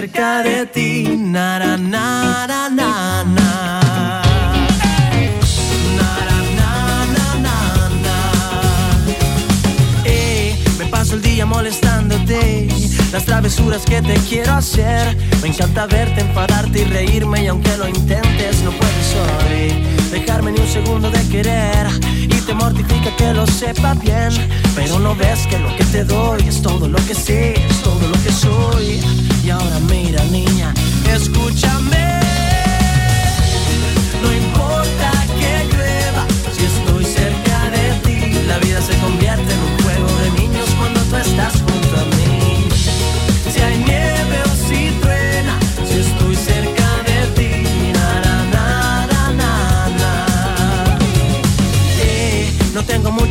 cerca de ti. Na, na, na, na, eh, na, na. el día molestándote. Las travesuras que te quiero hacer. Me encanta verte, enfadarte y reírme Y aunque lo intentes no puedes hoy Dejarme ni un segundo de querer. Y te mortifica que lo sepa bien. Pero no ves que lo que te doy Es todo lo que sé, es todo lo que soy. Y ahora mira niña, escúchame. No importa que llueva, si estoy cerca de ti, la vida se convierte en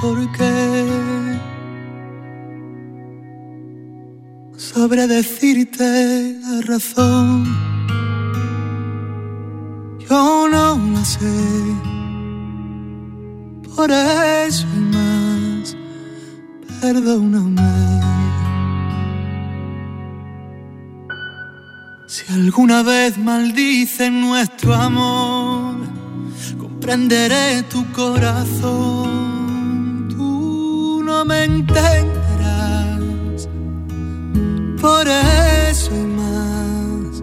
por qué, decirte la razón. Yo no la sé, por eso y más, perdóname. Si alguna vez maldicen nuestro amor, comprenderé tu corazón. Me entenderás, por eso y más,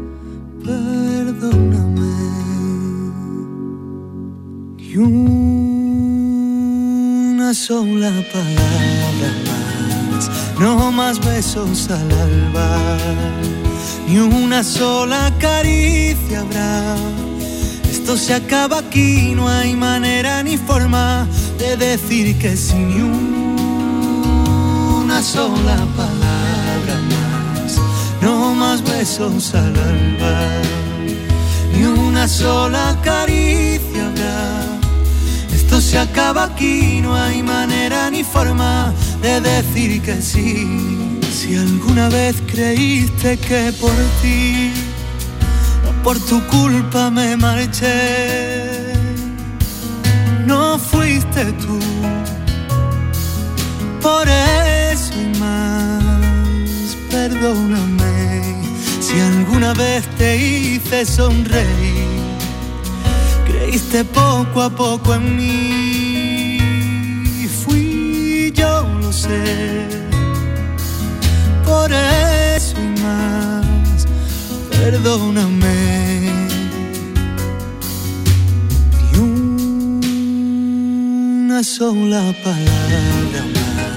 perdóname. Y una sola palabra más, no más besos al alba ni una sola caricia habrá. Esto se acaba aquí, no hay manera ni forma de decir que sí, ni una sola palabra más. No más besos al alba, ni una sola caricia habrá. Esto se acaba aquí, no hay manera ni forma de decir que sí. Si alguna vez creíste que por ti, o por tu culpa me marché, no fuiste tú. Por más, perdóname si alguna vez te hice sonreír. Creíste poco a poco en mí, fui yo, lo sé por eso y más, perdóname. Y una sola palabra más,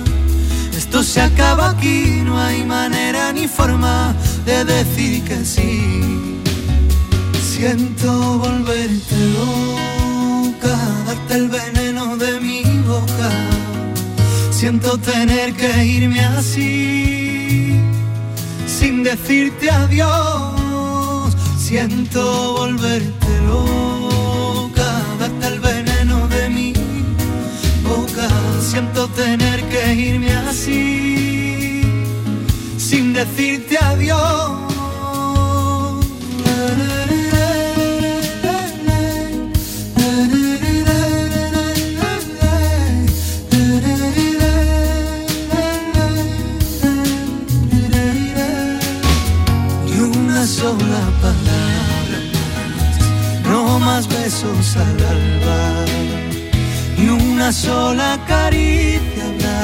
Esto se acaba aquí, no hay manera ni forma de decir que sí. Siento volverte loca, darte el veneno de mi boca. Siento tener que irme así, sin decirte adiós. Siento volverte loca, darte el veneno de mi boca. Siento tener que irme así, sin decirte adiós. Ni una sola palabra no más besos al alba, ni una sola caricia.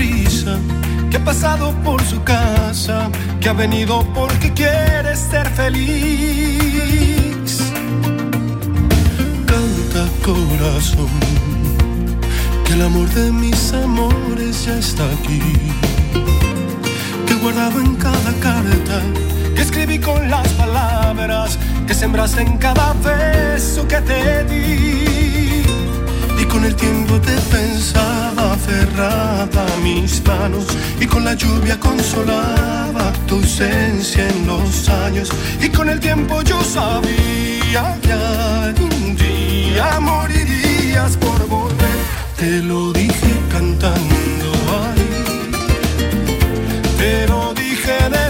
con su risa, que ha pasado por su casa, que ha venido porque quiere ser feliz. Canta corazón, que el amor de mis amores ya está aquí que guardado en cada carta, que escribí con las palabras que sembraste en cada beso que te di. Con el tiempo te pensaba aferrada a mis manos y con la lluvia consolaba tu ausencia en los años. Y con el tiempo yo sabía que algún día morirías por volver. Te lo dije cantando ay te lo dije de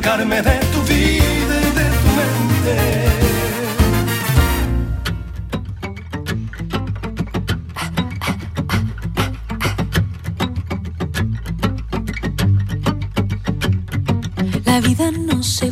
sacarme de tu vida y de tu mente. La vida no se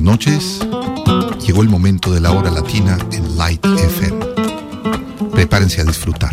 Buenas noches. Llegó el momento de la hora latina en Light FM. Prepárense a disfrutar.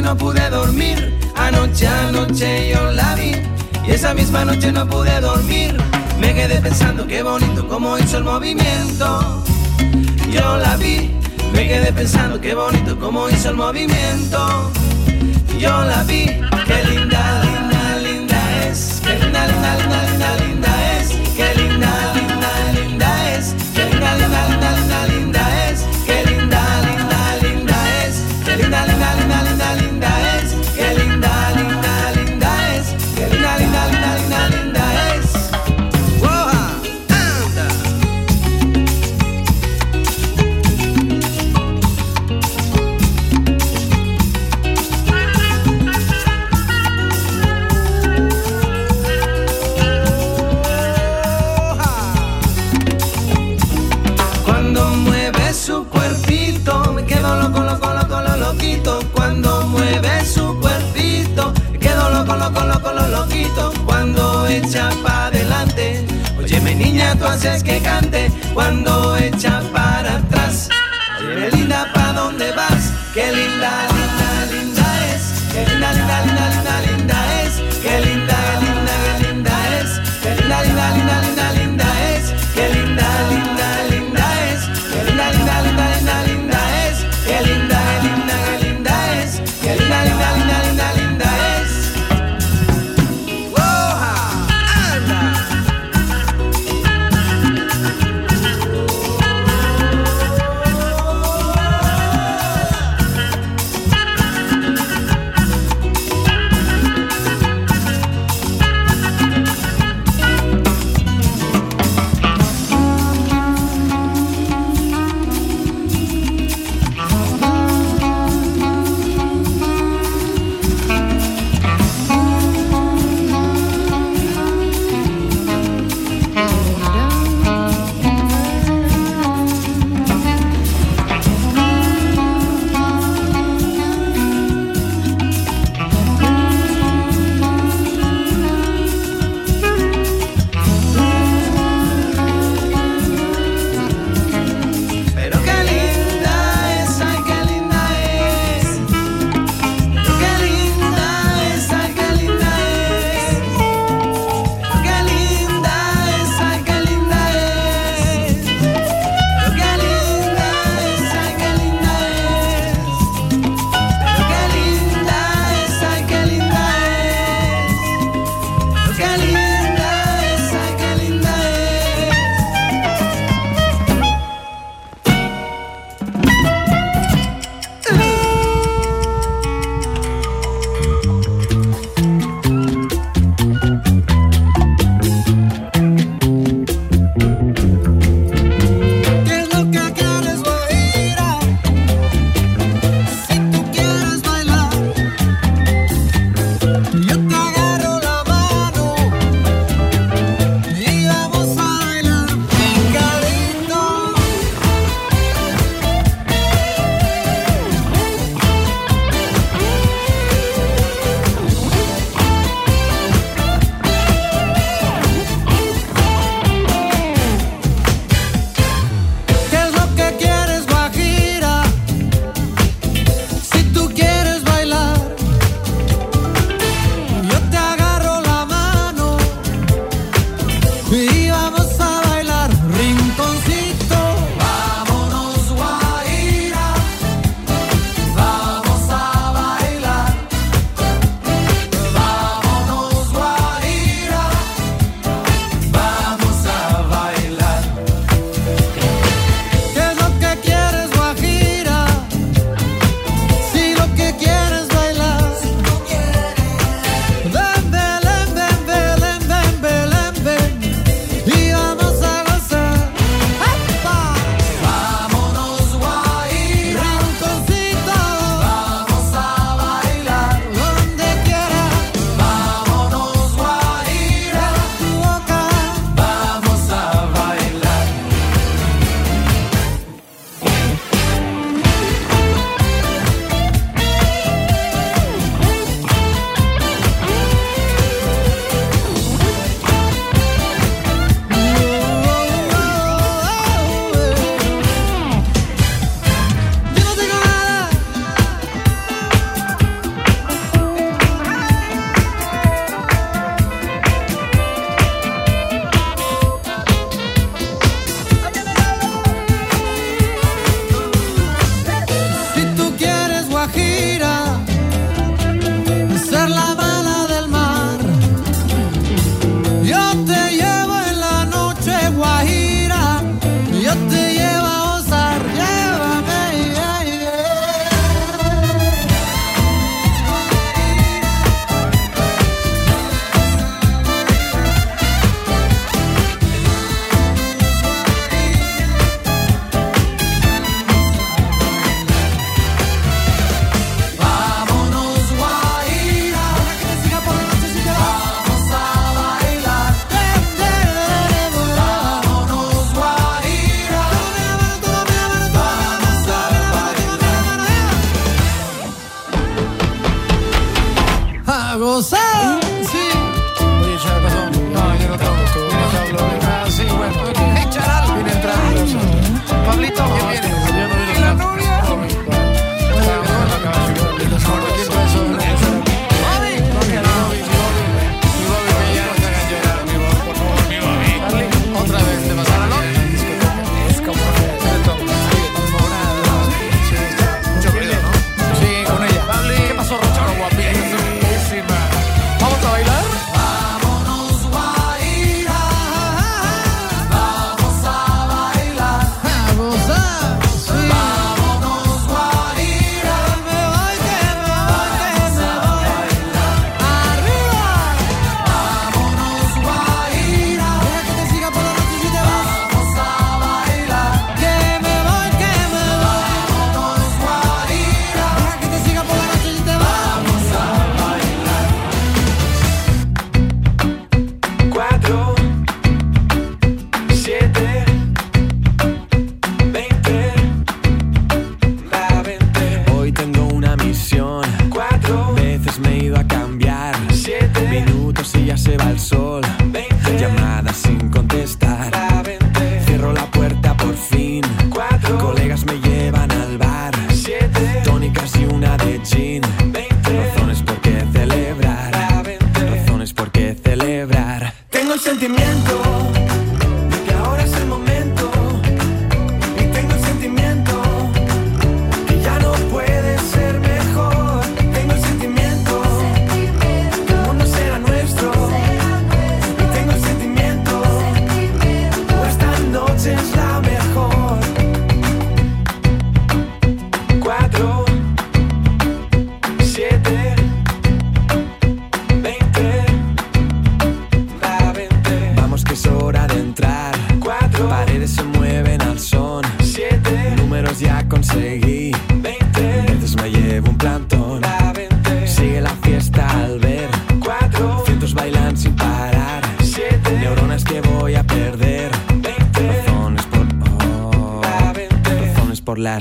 No pude dormir. Anoche, anoche yo la vi y esa misma noche no pude dormir. Me quedé pensando qué bonito como hizo el movimiento. Yo la vi, me quedé pensando qué bonito como hizo el movimiento. Yo la vi, qué linda, linda, linda es. Qué linda, linda, linda, linda tú haces que cante. Cuando echa para atrás, óyeme linda, ¿pa' dónde vas? Qué linda,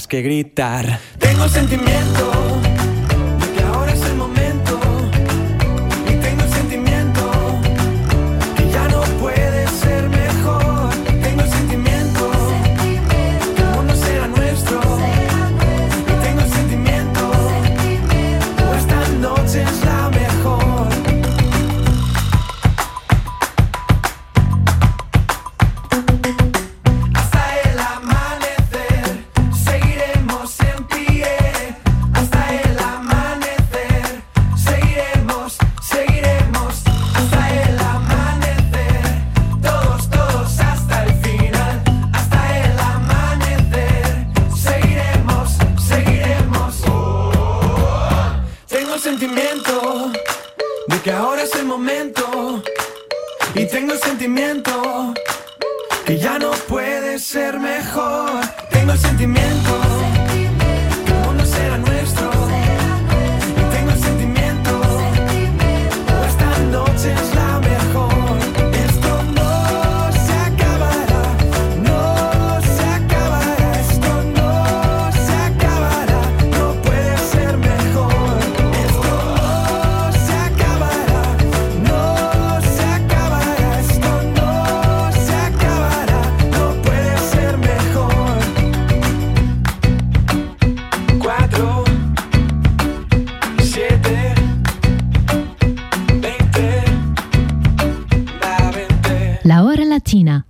que gritar. Sentimiento de que ahora es el momento. Y tengo el sentimiento que ya no puede ser mejor. Tengo el sentimiento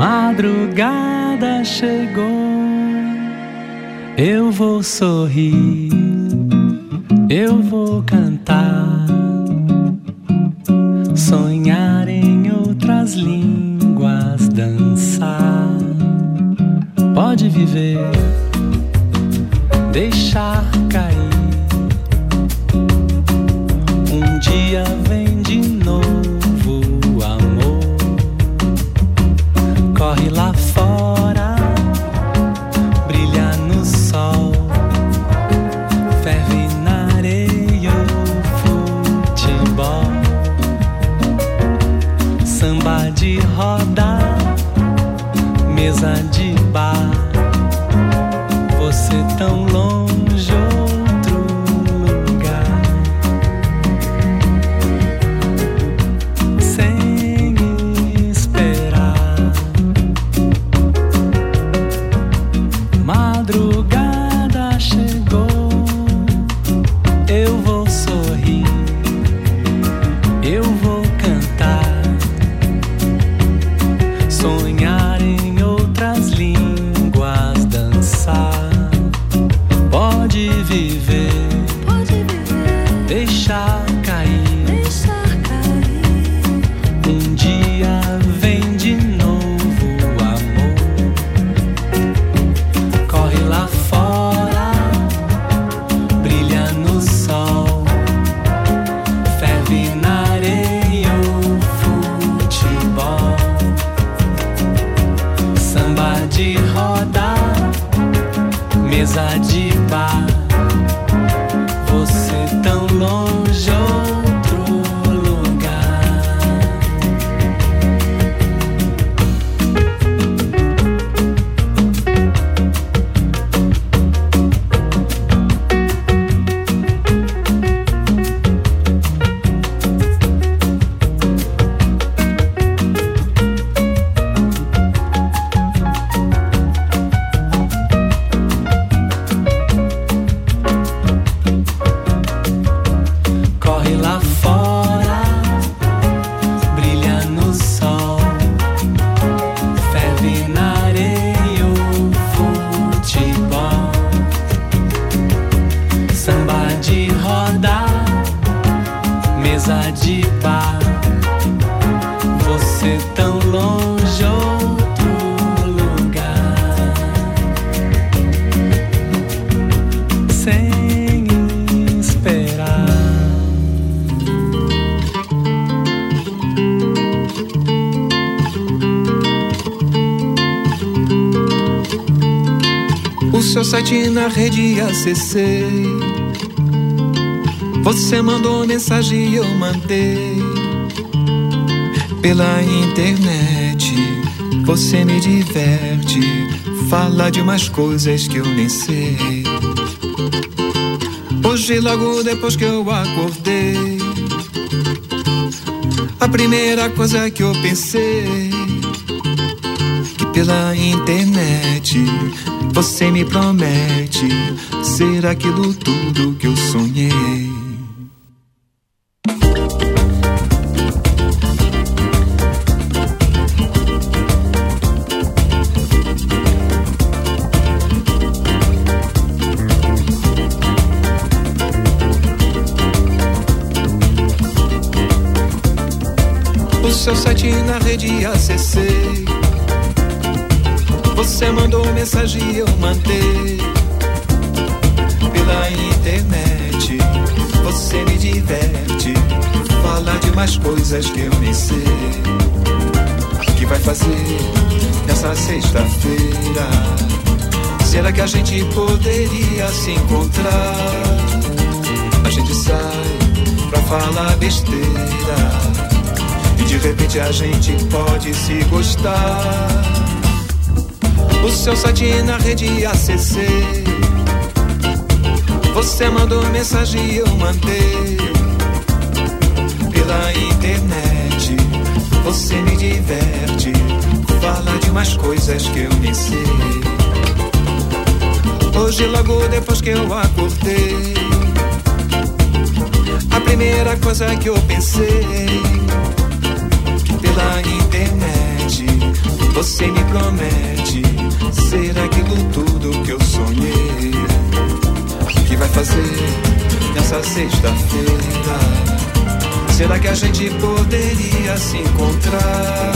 Madrugada chegou, eu vou sorrir, eu vou cantar, sonhar em outras línguas, dançar. Pode viver, deixar cair. Um dia vem mesa de bar. Você tão longe, outro lugar. Sem esperar. O seu site na rede acessei você mandou mensagem e eu mandei. Pela internet, você me diverte. Fala de umas coisas que eu nem sei. Hoje, logo depois que eu acordei, a primeira coisa que eu pensei que pela internet você me promete ser aquilo tudo que eu sonhei. Acessei. Você mandou mensagem e eu mandei pela internet. Você me diverte, fala de mais coisas que eu nem sei. O que vai fazer nessa sexta-feira? Será que a gente poderia se encontrar? A gente sai pra falar besteira. De repente a gente pode se gostar. O seu site na rede acessei. Você mandou mensagem e eu mandei. Pela internet, você me diverte. Fala de umas coisas que eu nem sei. Hoje, logo depois que eu acordei, a primeira coisa que eu pensei pela internet você me promete ser aquilo tudo que eu sonhei. Que vai fazer nessa sexta-feira? Será que a gente poderia se encontrar?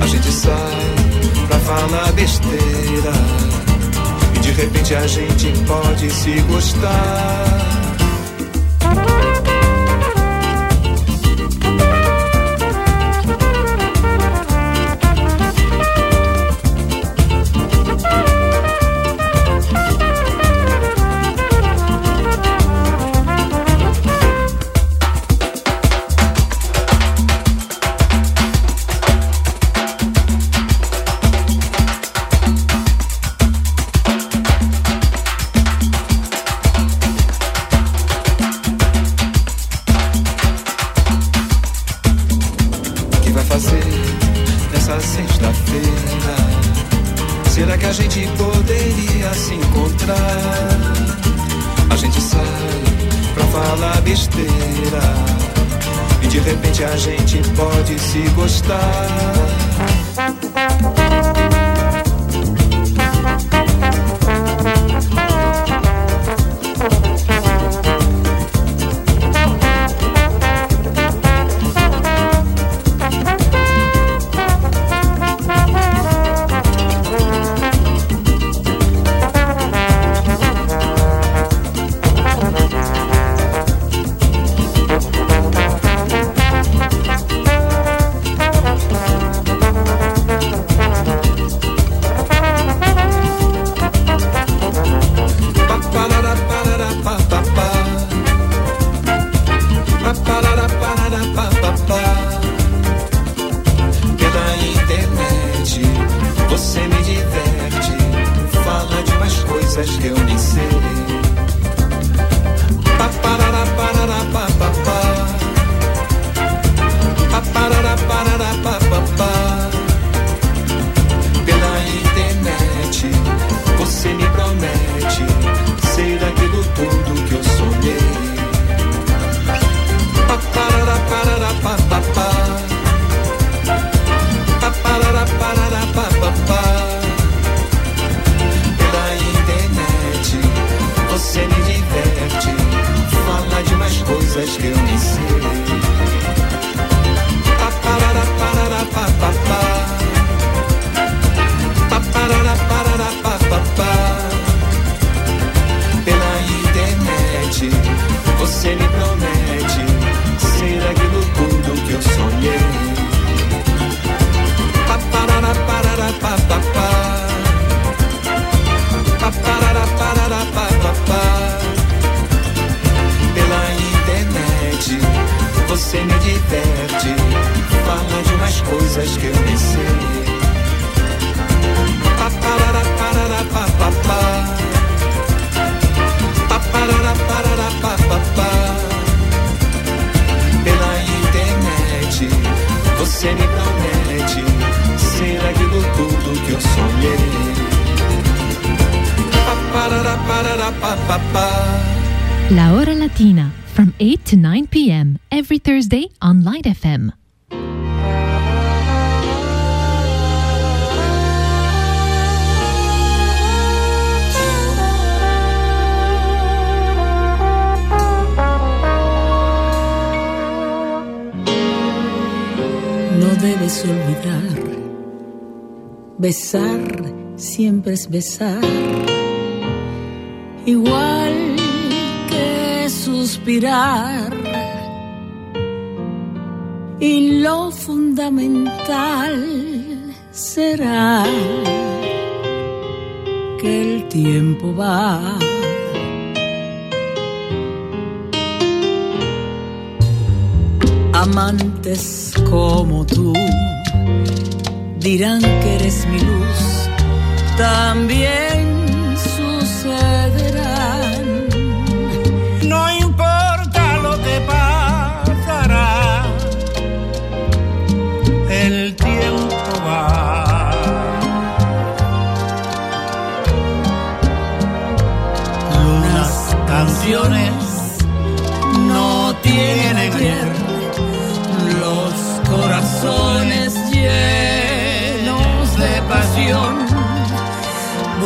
A gente sai pra falar besteira e de repente a gente pode se gostar. Olvidar, besar siempre es besar, igual que suspirar. Y lo fundamental será que el tiempo va. Amantes como tú dirán que eres mi luz, también sucederán. No importa lo que pasará, el tiempo va. Las canciones no tienen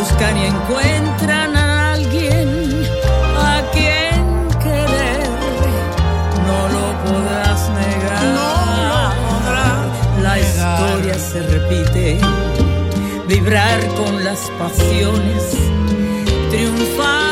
buscan y encuentran a alguien a quien querer. No lo podrás negar. La historia se repite. Vibrar con las pasiones. Triunfar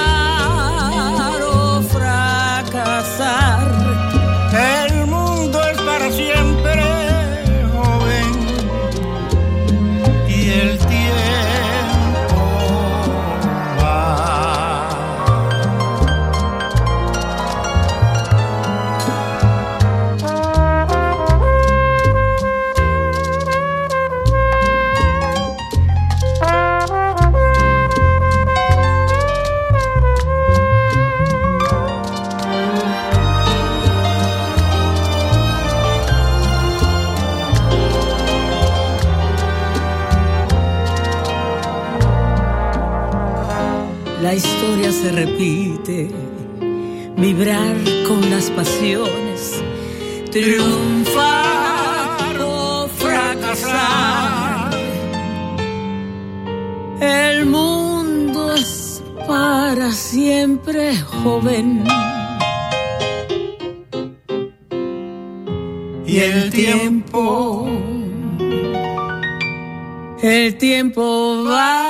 repite, vibrar con las pasiones, triunfar o fracasar. El mundo es para siempre joven. Y el tiempo, El tiempo va.